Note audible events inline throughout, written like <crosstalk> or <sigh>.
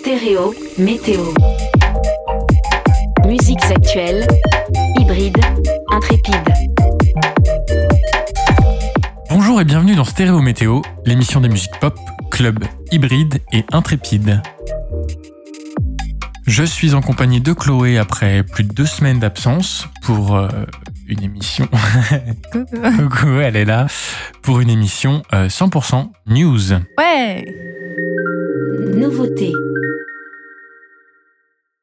Stéréo, météo. Musiques actuelles, hybrides, intrépides. Bonjour et bienvenue dans Stéréo Météo, l'émission des musiques pop, club, hybride et intrépide. Je suis en compagnie de Chloé après plus de deux semaines d'absence pour euh, une émission. <laughs> Coucou, elle est là pour une émission euh, 100% news. Ouais Nouveauté.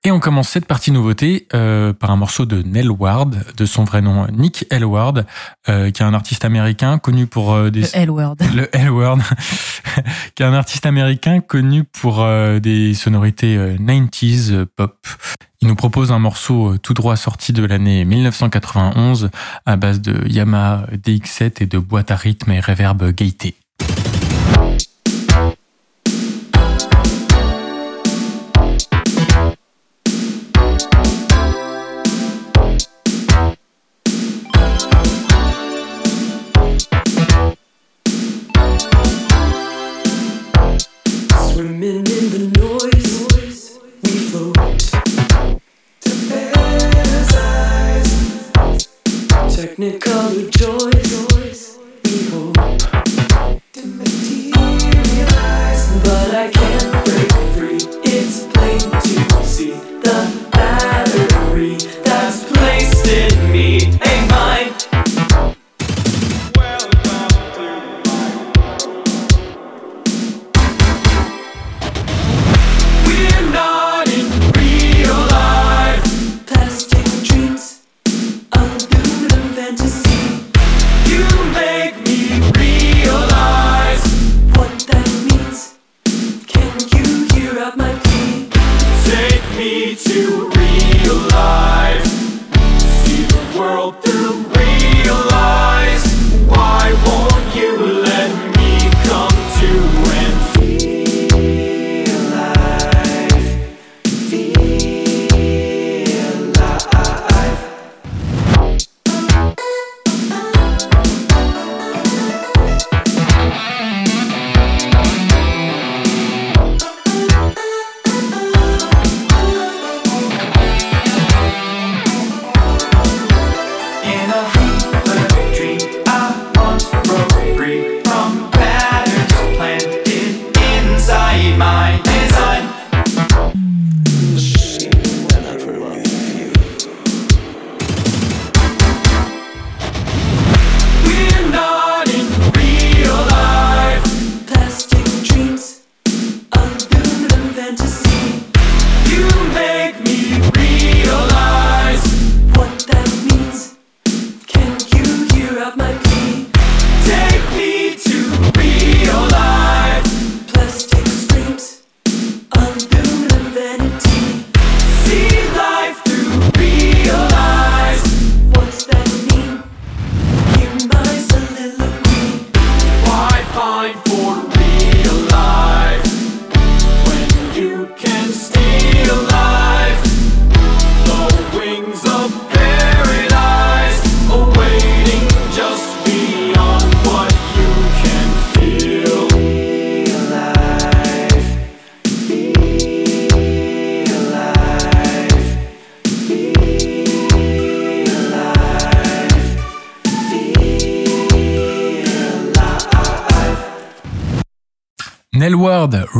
Et on commence cette partie nouveauté euh, par un morceau de Nell Ward, de son vrai nom Nick Elward, euh, qui est un artiste américain connu pour euh, des... Le L-word. <laughs> Le L-Word, <laughs> qui est un artiste américain connu pour euh, des sonorités euh, 90s euh, pop. Il nous propose un morceau tout droit sorti de l'année 1991 à base de Yamaha DX7 et de boîte à rythme et reverb gaieté.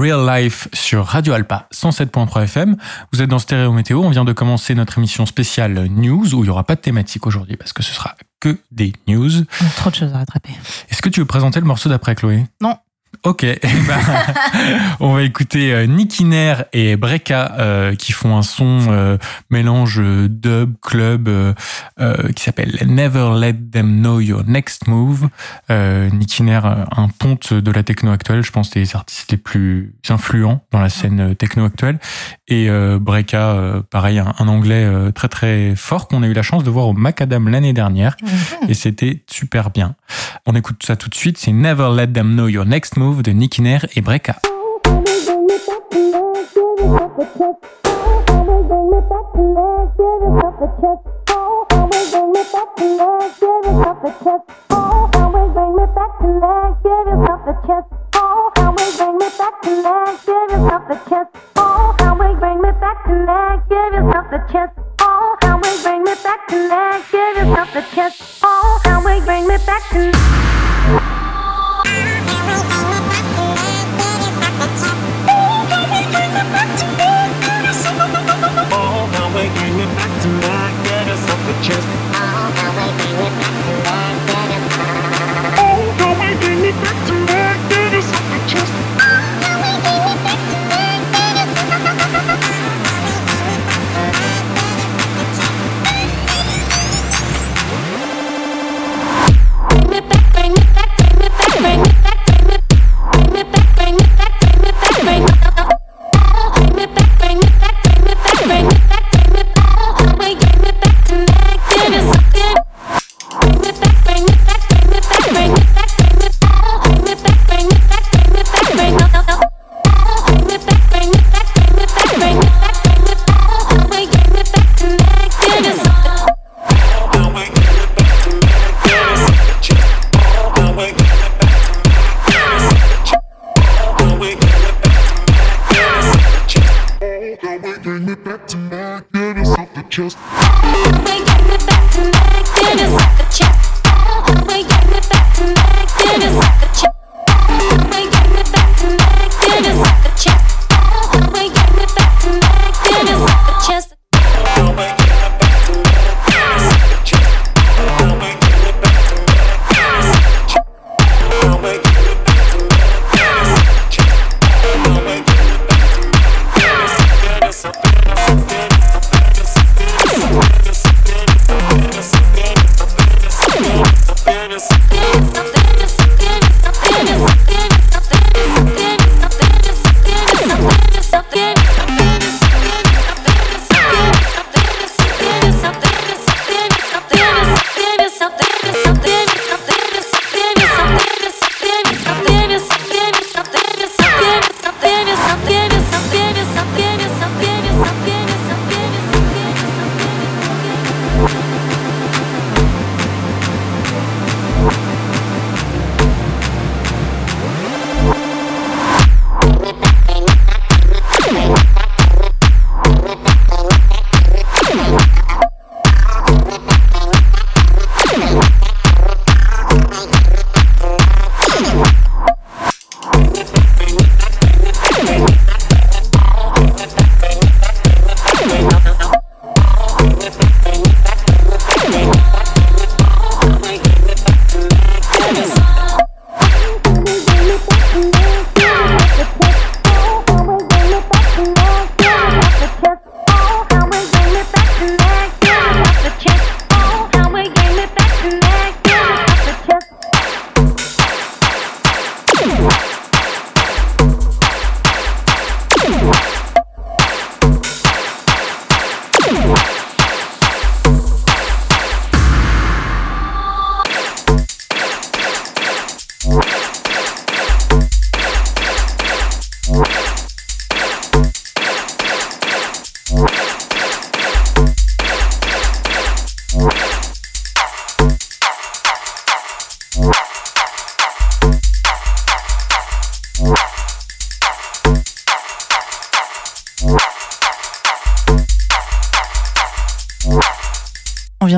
Real Life sur Radio Alpa 107.3 FM. Vous êtes dans Stéréo Météo. On vient de commencer notre émission spéciale News où il n'y aura pas de thématique aujourd'hui parce que ce sera que des news. A trop de choses à rattraper. Est-ce que tu veux présenter le morceau d'après Chloé? Non. Ok, <laughs> eh ben, <laughs> on va écouter euh, Nicky Nair et Breka euh, qui font un son euh, mélange dub club euh, qui s'appelle Never Let Them Know Your Next Move. Nicky Nair, un ponte de la techno actuelle, je pense des artistes les plus influents dans la scène techno actuelle. Et Breka, pareil, un, un anglais très très fort qu'on a eu la chance de voir au Macadam l'année dernière et c'était super bien. On écoute ça tout de suite, c'est Never Let Them Know Your Next Move de Nicky Nair et Breka. Oh, back to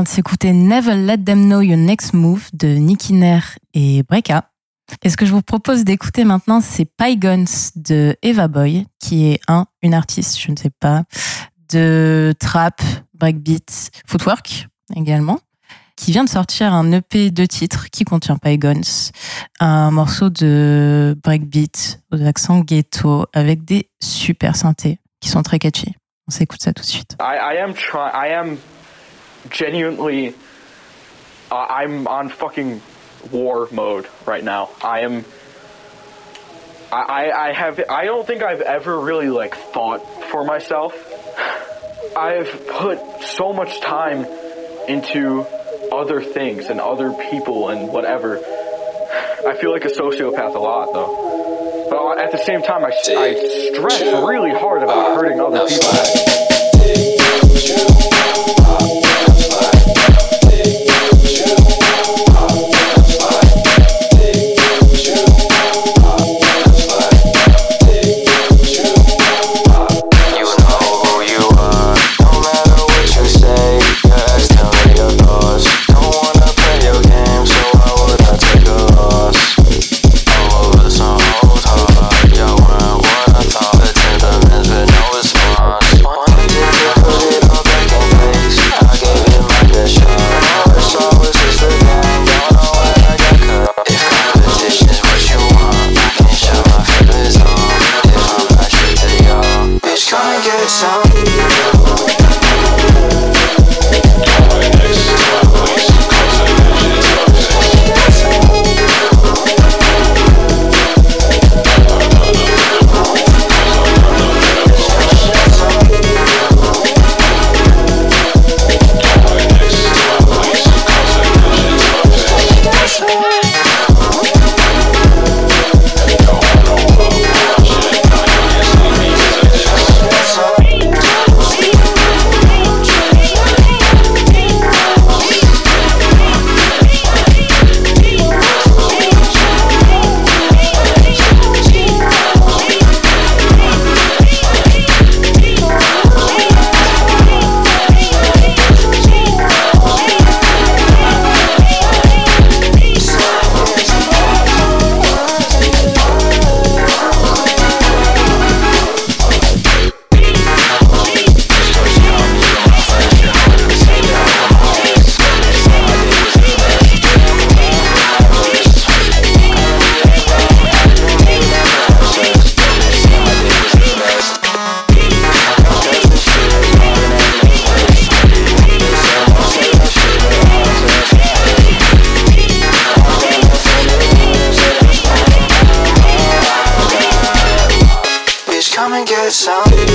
s'écouter Never Let Them Know Your Next Move de Nicky Nair et Breka. Et ce que je vous propose d'écouter maintenant, c'est Pygons de Eva Boy, qui est un, une artiste, je ne sais pas, de trap, breakbeat, footwork également, qui vient de sortir un EP de titres qui contient Pygons, un morceau de breakbeat aux accents ghetto avec des super synthés qui sont très catchy. On s'écoute ça tout de suite. I, I genuinely. Uh, I'm on fucking war mode right now. I am. I, I have. I don't think I've ever really like fought for myself. <sighs> I've put so much time into other things and other people and whatever. <sighs> I feel like a sociopath a lot though. But at the same time, I, I stress really hard about hurting other people. some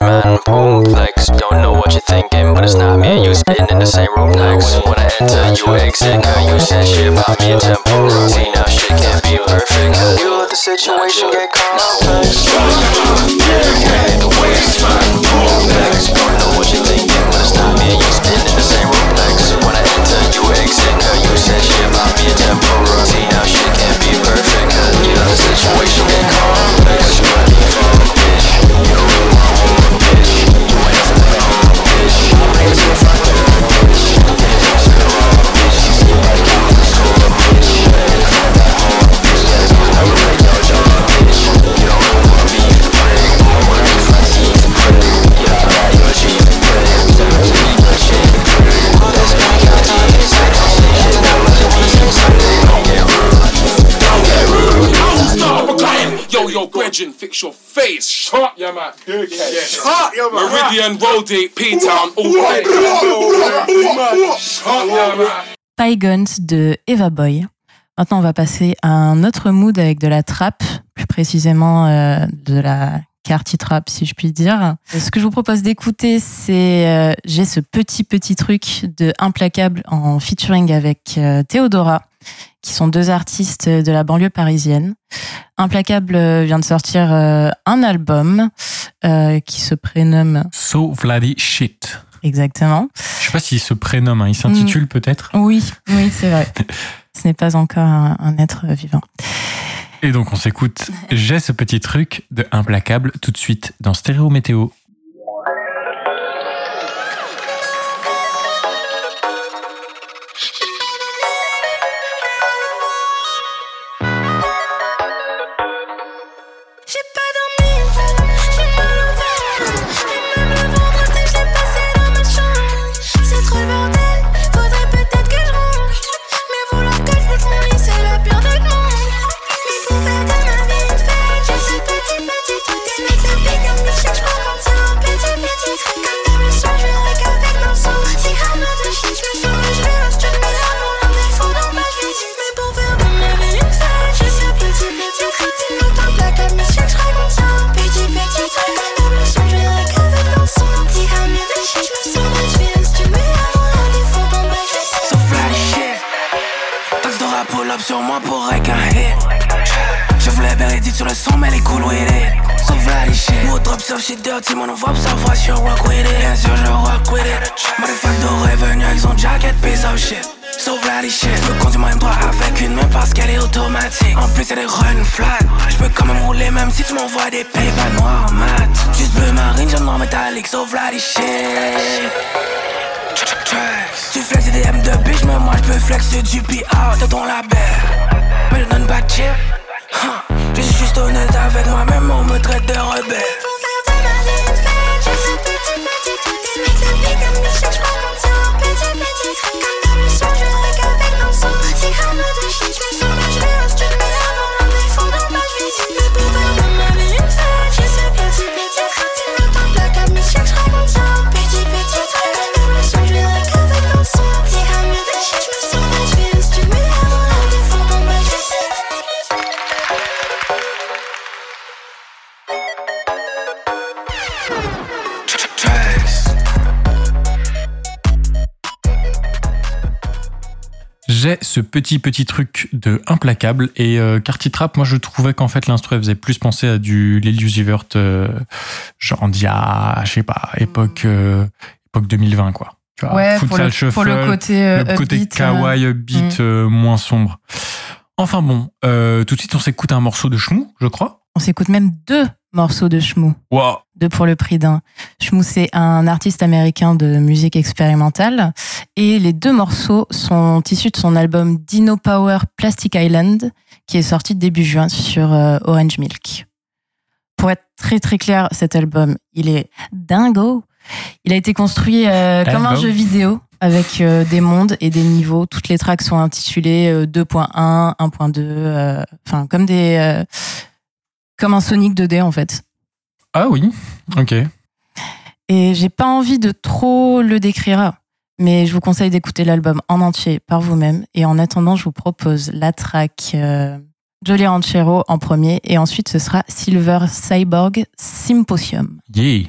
man, boom flex. Don't know what you're thinking, but it's not me and you spitting in the same room next. When I enter, you exit, cause you said shit about me tempo. Fix your face. Shut your mouth. Shut your mouth. Meridian, Road P-Town, all day. Shut your mouth. Pygons de Eva Boy. Maintenant, on va passer à un autre mood avec de la trap, plus précisément euh, de la carty trap, si je puis dire. Ce que je vous propose d'écouter, c'est euh, j'ai ce petit petit truc de Implacable en featuring avec euh, Théodora, qui sont deux artistes de la banlieue parisienne. Implacable euh, vient de sortir euh, un album euh, qui se prénomme So Vladi Shit. exactement. Je sais pas s'il se prénomme, hein. il s'intitule peut-être. Oui, oui, c'est vrai. <laughs> Ce n'est pas encore un, un être vivant. Et donc on s'écoute <laughs> J'ai ce petit truc de Implacable tout de suite dans Stéréo Météo. Shit dirty, mon nouveau observation, rock with it. Bien sûr, je rock with it. Motherfuck de revenu avec son jacket, piece of shit. So fly shit. Je conduire ma M3 avec une main parce qu'elle est automatique. En plus, elle est run flat. Je peux quand même rouler même si tu m'envoies des pays noirs mat. Juste bleu marine, jaune noir métallique, so fly shit. Tu flexes des M2 bitch, mais moi je peux flexer du PR de ton label. Mais je donne pas de chip. Je suis juste honnête avec moi-même, on me traite de rebelle. Petit petit truc. Comme d'hab, ce petit petit truc de implacable et euh, Carty Trap, moi je trouvais qu'en fait l'instru faisait plus penser à du Lelius Evert, euh, genre d'il y a, je sais pas, époque euh, époque 2020 quoi. Tu vois, Ouais, pour le, Shuffle, pour le côté, euh, le côté upbeat, euh, kawaii upbeat euh, moins sombre. Enfin bon, tout de suite on s'écoute un morceau de Shmou, je crois. On s'écoute même deux morceaux de Shmoo. Wow. Deux pour le prix d'un. Shmoo, c'est un artiste américain de musique expérimentale. Et les deux morceaux sont issus de son album Dino Power Plastic Island, qui est sorti début juin sur euh, Orange Milk. Pour être très très clair, cet album, il est dingo. Il a été construit euh, comme un jeu vidéo avec euh, des mondes et des niveaux. Toutes les tracks sont intitulées euh, 2.1, 1.2, euh, enfin comme des comme un Sonic 2D en fait. Ah oui, ok. Et j'ai pas envie de trop le décrire, mais je vous conseille d'écouter l'album en entier par vous-même. Et en attendant, je vous propose la track euh, Jolly Ranchero en premier, et ensuite ce sera Silver Cyborg Symposium. Yeah.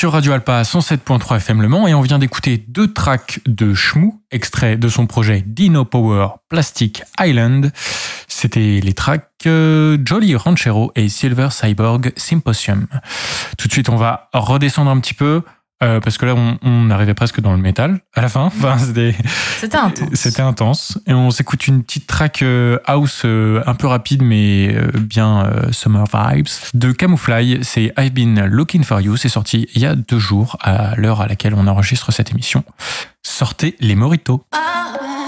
Sur Radio Alpa 107.3 FM Le Mans et on vient d'écouter deux tracks de Shmoo, extraits de son projet Dino Power Plastic Island. C'était les tracks euh, Jolly Ranchero et Silver Cyborg Symposium. Tout de suite, on va redescendre un petit peu. Euh, parce que là, on, on arrivait presque dans le métal à la fin. <laughs> Enfin, c'était C'était intense. c'était intense. Et on s'écoute une petite track euh, house euh, un peu rapide, mais euh, bien euh, summer vibes. De Camouflage, c'est I've Been Looking For You. C'est sorti il y a deux jours, à l'heure à laquelle on enregistre cette émission. Sortez les moritos. I've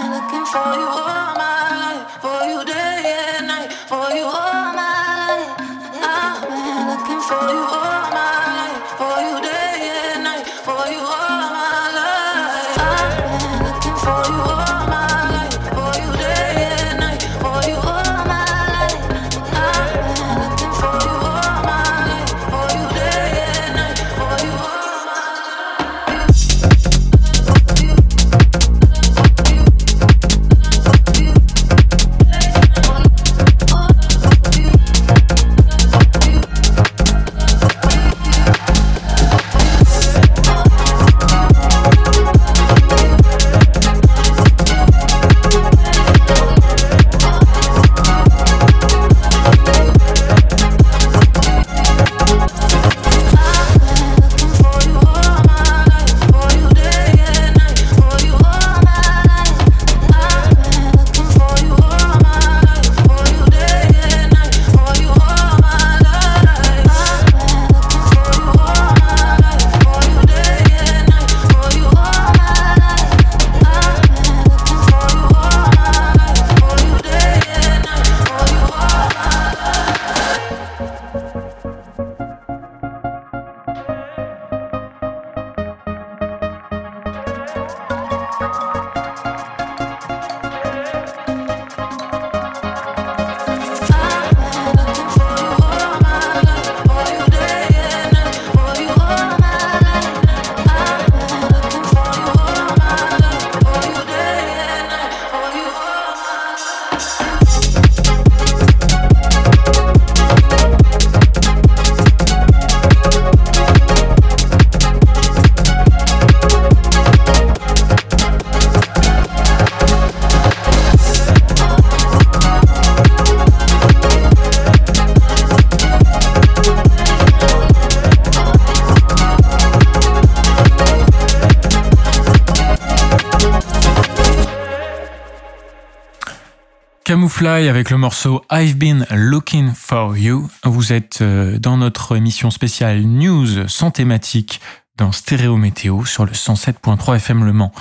Camouflage avec le morceau I've Been Looking For You. Vous êtes euh, dans notre émission spéciale News sans thématique dans Stéréo Météo sur le 107.3 FM Le Mans.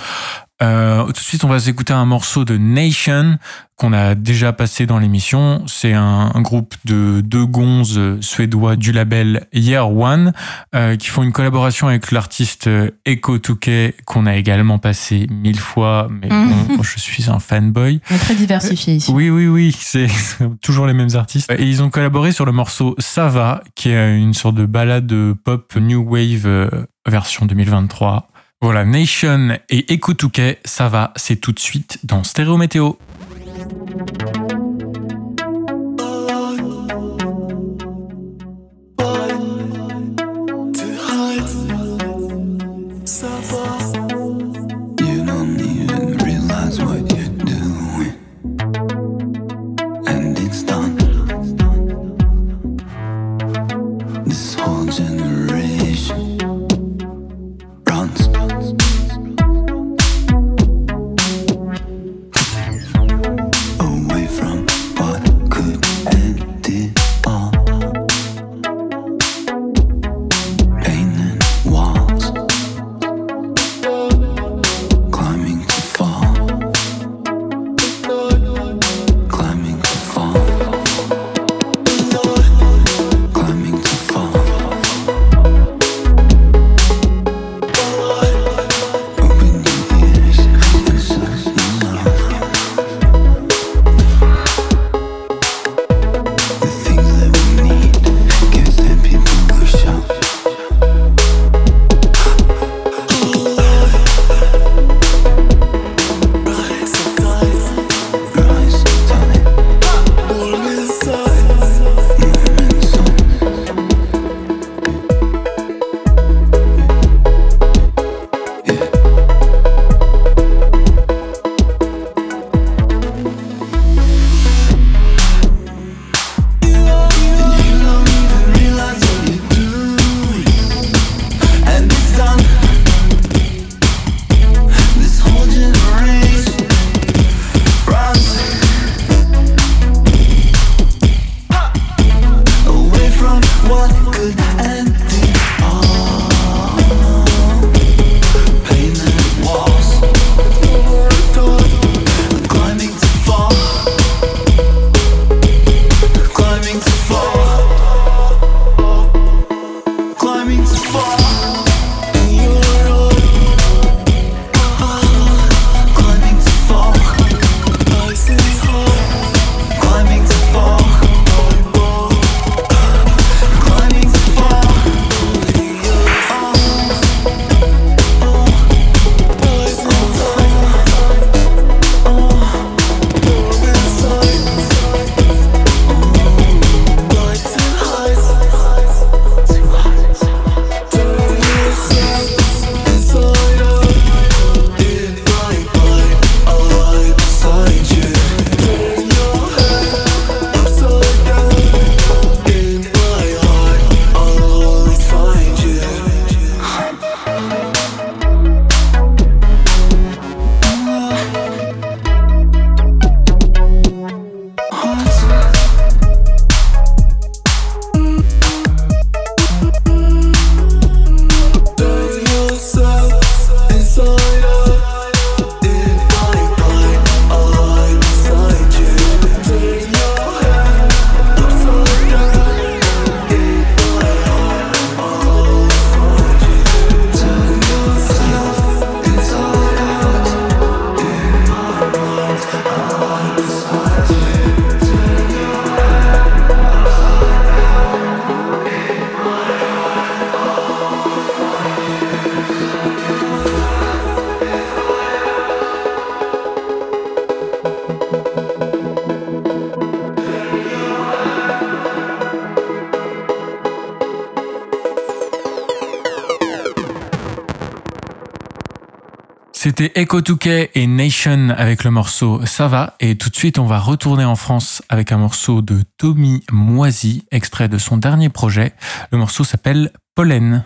Euh, tout de suite, on va s'écouter un morceau de Nation qu'on a déjà passé dans l'émission. C'est un, un groupe de deux gonzes suédois du label Year One euh, qui font une collaboration avec l'artiste Eko Touquet qu'on a également passé mille fois, mais bon, je suis un fanboy. On est très diversifié ici. Oui, oui, oui, c'est <laughs> toujours les mêmes artistes. Et ils ont collaboré sur le morceau Sava, qui est une sorte de balade pop new wave euh, version 2023. Voilà, Nation et Ekoutuke, ça va, c'est tout de suite dans Stéréo Météo. C'était Echo Touquet et Nation avec le morceau Ça va. Et tout de suite, on va retourner en France avec un morceau de Tommy Moisy, extrait de son dernier projet. Le morceau s'appelle Pollen.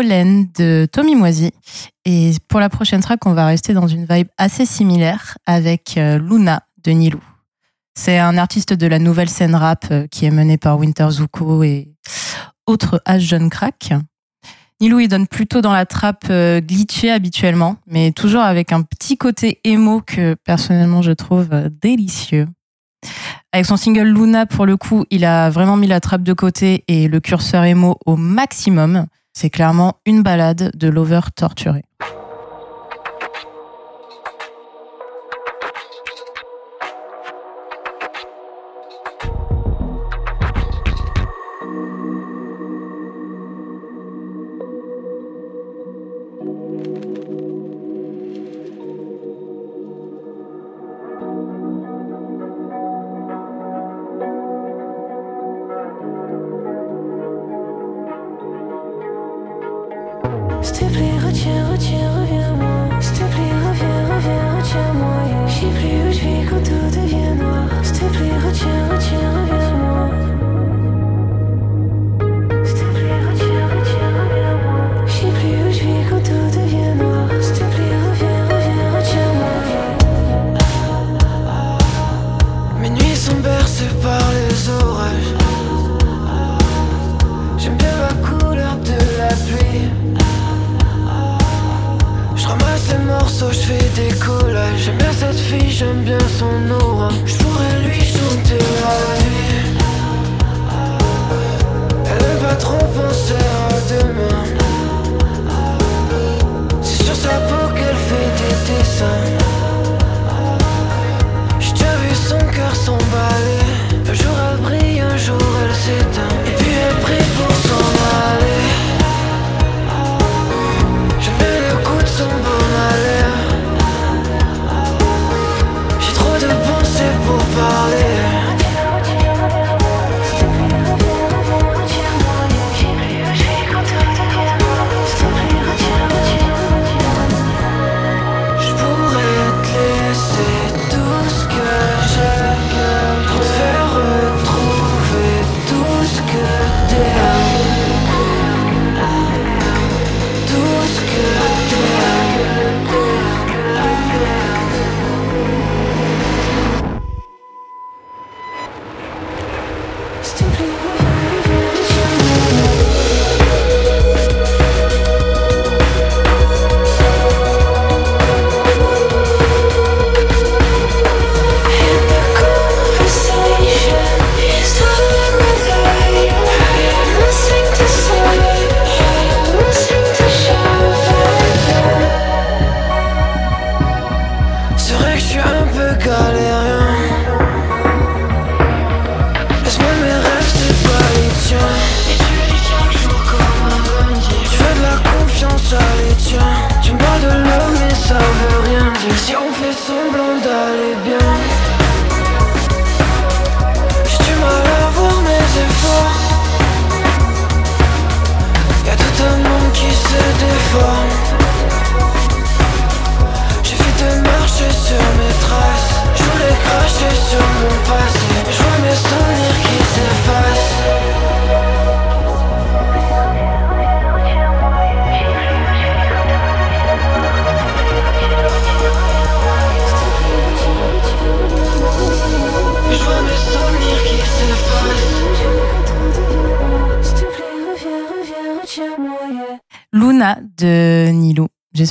De Tommy Moisy. Et pour la prochaine track, on va rester dans une vibe assez similaire avec euh, Luna de Nilou. C'est un artiste de la nouvelle scène rap euh, qui est mené par Winter Zuko et autres H jeune crack. Nilou, il donne plutôt dans la trappe euh, glitchée habituellement, mais toujours avec un petit côté émo que personnellement je trouve délicieux. Avec son single Luna, pour le coup, il a vraiment mis la trappe de côté et le curseur émo au maximum. C'est clairement une balade de l'over torturé.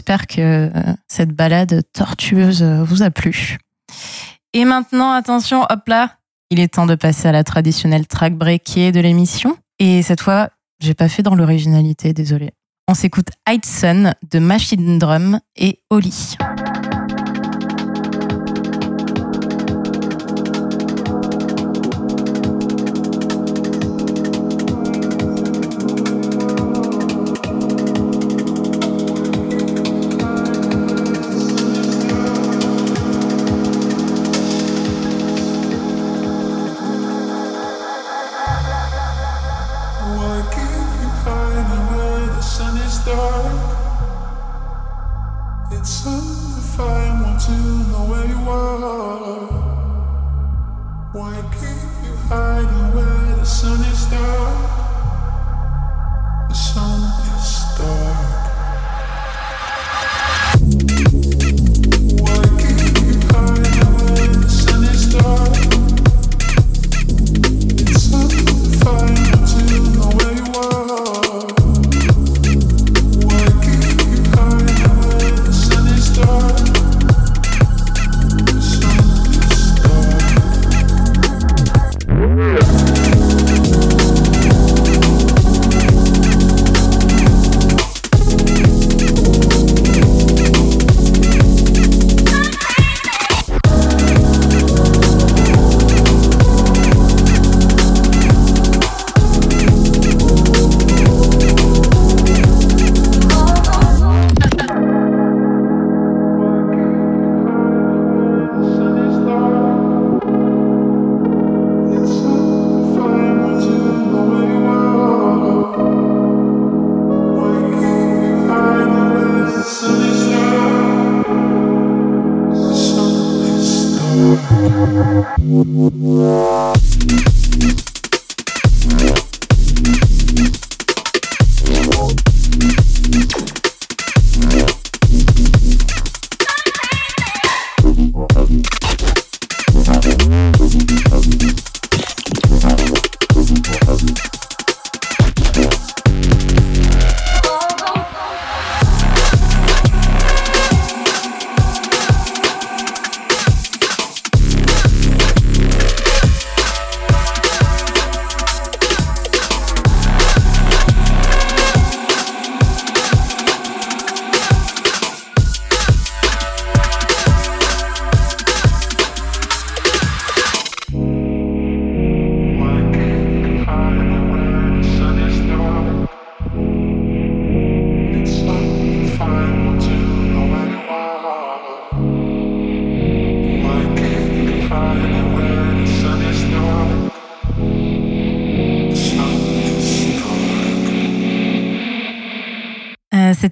J'espère que euh, cette balade tortueuse euh, vous a plu. Et maintenant, attention, hop là, il est temps de passer à la traditionnelle track breakée de l'émission. Et cette fois, j'ai pas fait dans l'originalité, désolé. On s'écoute Hudson de Machine Drum et Oli.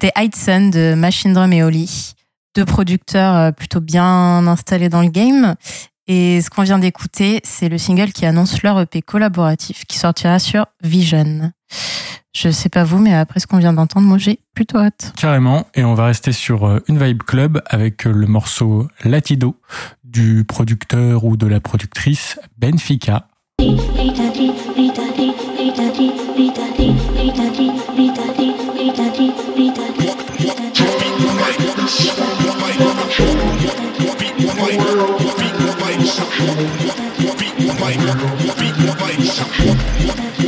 C'était Hudson de Machine Drum et Oli, deux producteurs euh, plutôt bien installés dans le game. Et ce qu'on vient d'écouter, c'est le single qui annonce leur EP collaboratif qui sortira sur Vision. Je sais pas vous, mais après ce qu'on vient d'entendre, moi j'ai plutôt hâte. Carrément, et on va rester sur euh, une vibe club avec euh, le morceau Latido du producteur ou de la productrice Benfica. beat your body, beat your body, beat your body, beat your body.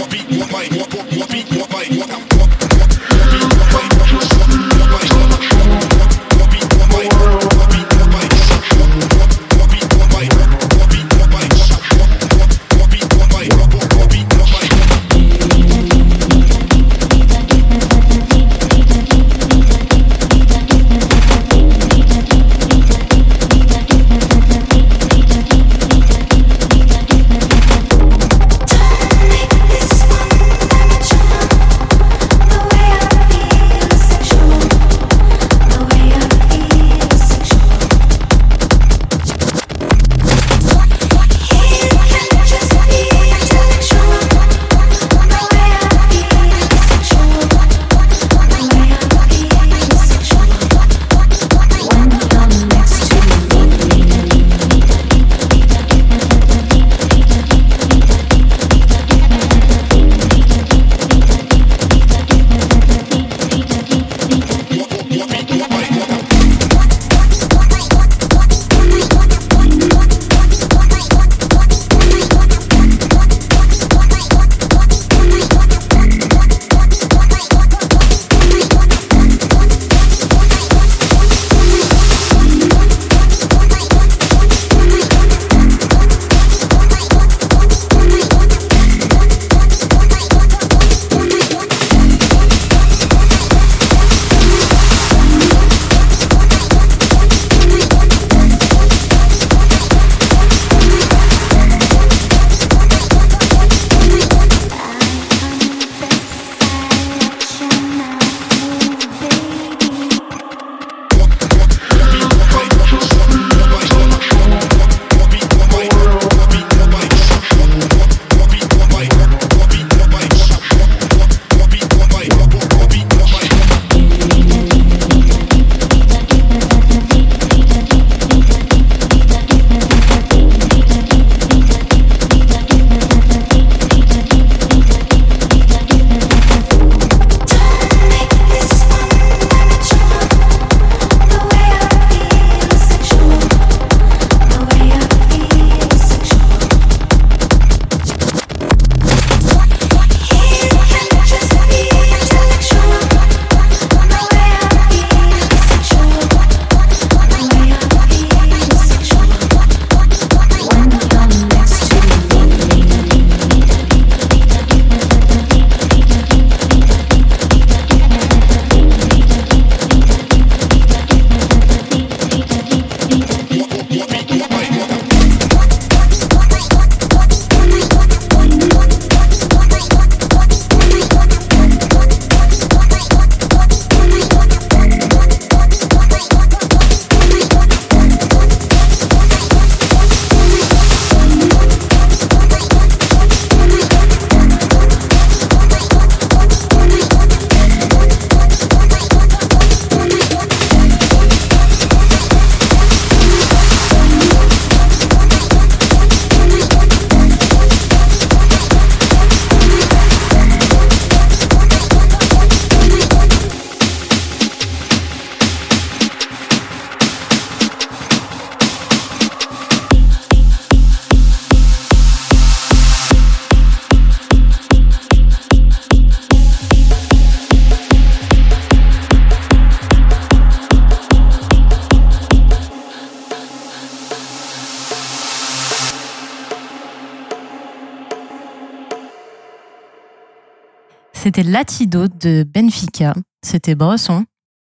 Latido de Benfica. C'était Bresson.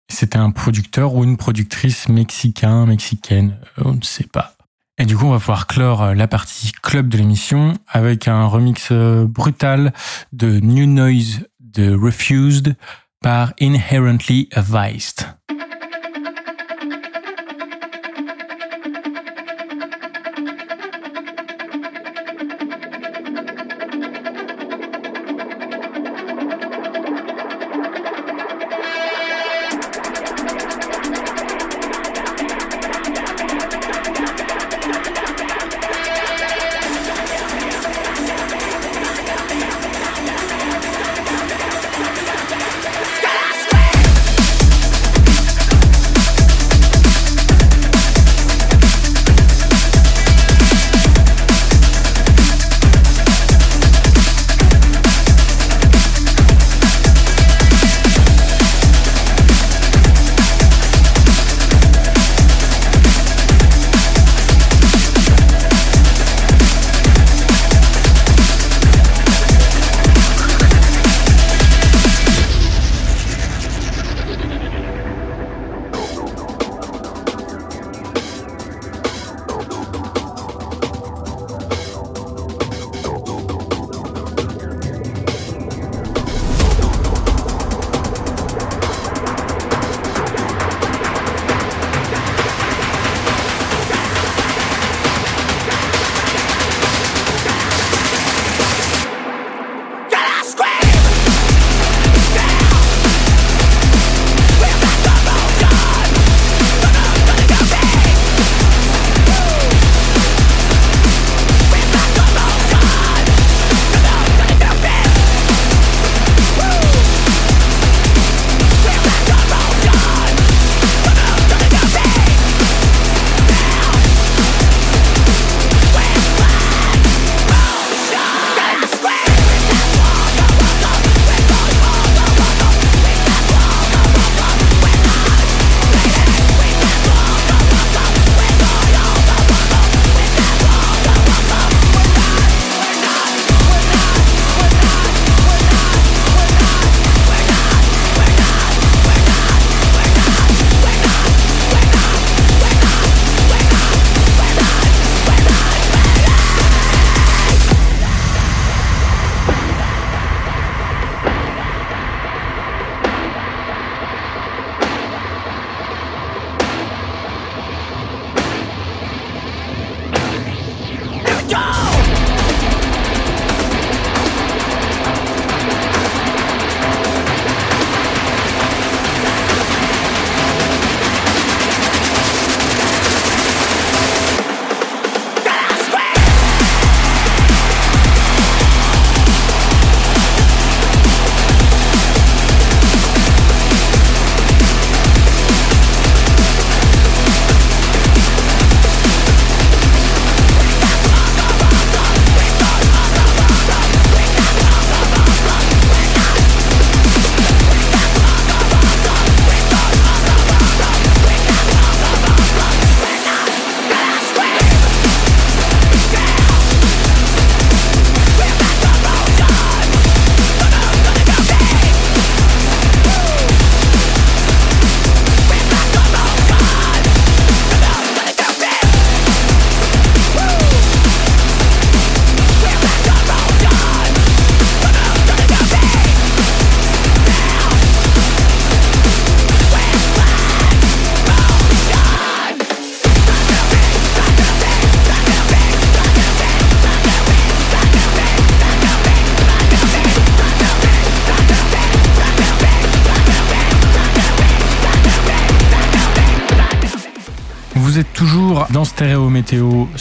C'était un producteur ou une productrice mexicain, mexicaine, on ne sait pas. Et du coup, on va pouvoir clore euh, la partie club de l'émission avec un remix euh, brutal de New Noise de Refused par Inherently Avised.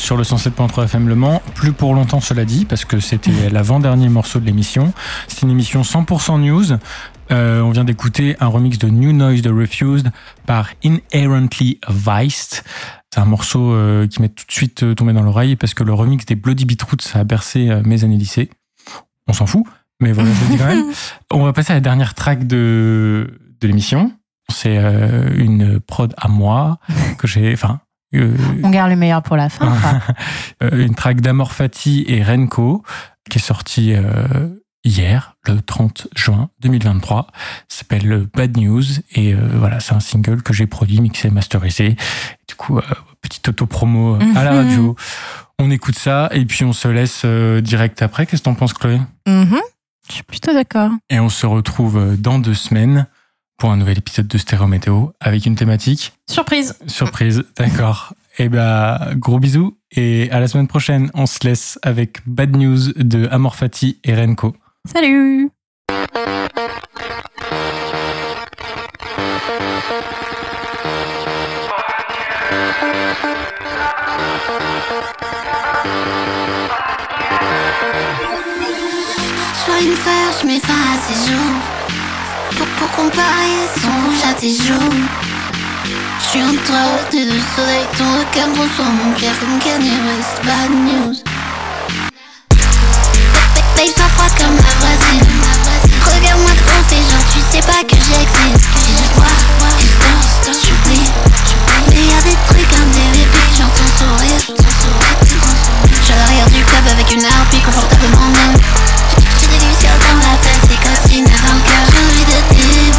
Sur le 107.3 FM Le Mans. Plus pour longtemps, cela dit, parce que c'était <laughs> l'avant-dernier morceau de l'émission. C'est une émission 100% news. Euh, on vient d'écouter un remix de New Noise de Refused par Inherently Viced. C'est un morceau euh, qui m'est tout de suite euh, tombé dans l'oreille parce que le remix des Bloody Beetroots a bercé mes années lycée. On s'en fout, mais voilà, je le dis quand même. <laughs> On va passer à la dernière track de, de l'émission. C'est une prod à moi que j'ai. Enfin, euh, On garde le meilleur pour la fin. <laughs> euh, une track d'Amor Fati et Renko qui est sortie euh, hier, le 30 juin 2023. Ça s'appelle Bad News et euh, voilà, c'est un single que j'ai produit, mixé, masterisé. Du coup, petite auto-promo à la Mhm. radio. On écoute ça et puis on se laisse direct après. Qu'est-ce que t'en penses, Chloé? Mhm. Je suis plutôt d'accord. Et on se retrouve dans deux semaines pour un nouvel épisode de Stéréo Météo avec une thématique Surprise. surprise. D'accord. Et bah, gros bisous et à la semaine prochaine. On se laisse avec Bad News de Amorfati et Renko. Salut. Sois une fleur, je mets fin à ces jours. Pour, pour comparer son rouge à tes joues. Je suis entre tes deux soleils, ton regard reçoit mon cœur comme Kanye West. Bad news. Babe, sois froide comme la voisine. Regarde-moi de haut, fais genre tu sais pas que j'existe. Et je vois, et je danse, j'oublie. Mais y'a des trucs indélébiles, j'entends sourire. Je l'arrière du club avec une harpie confortablement numb. J'ai des lucioles dans la tête, des cotines dans le cœur. J'ai envie de débile,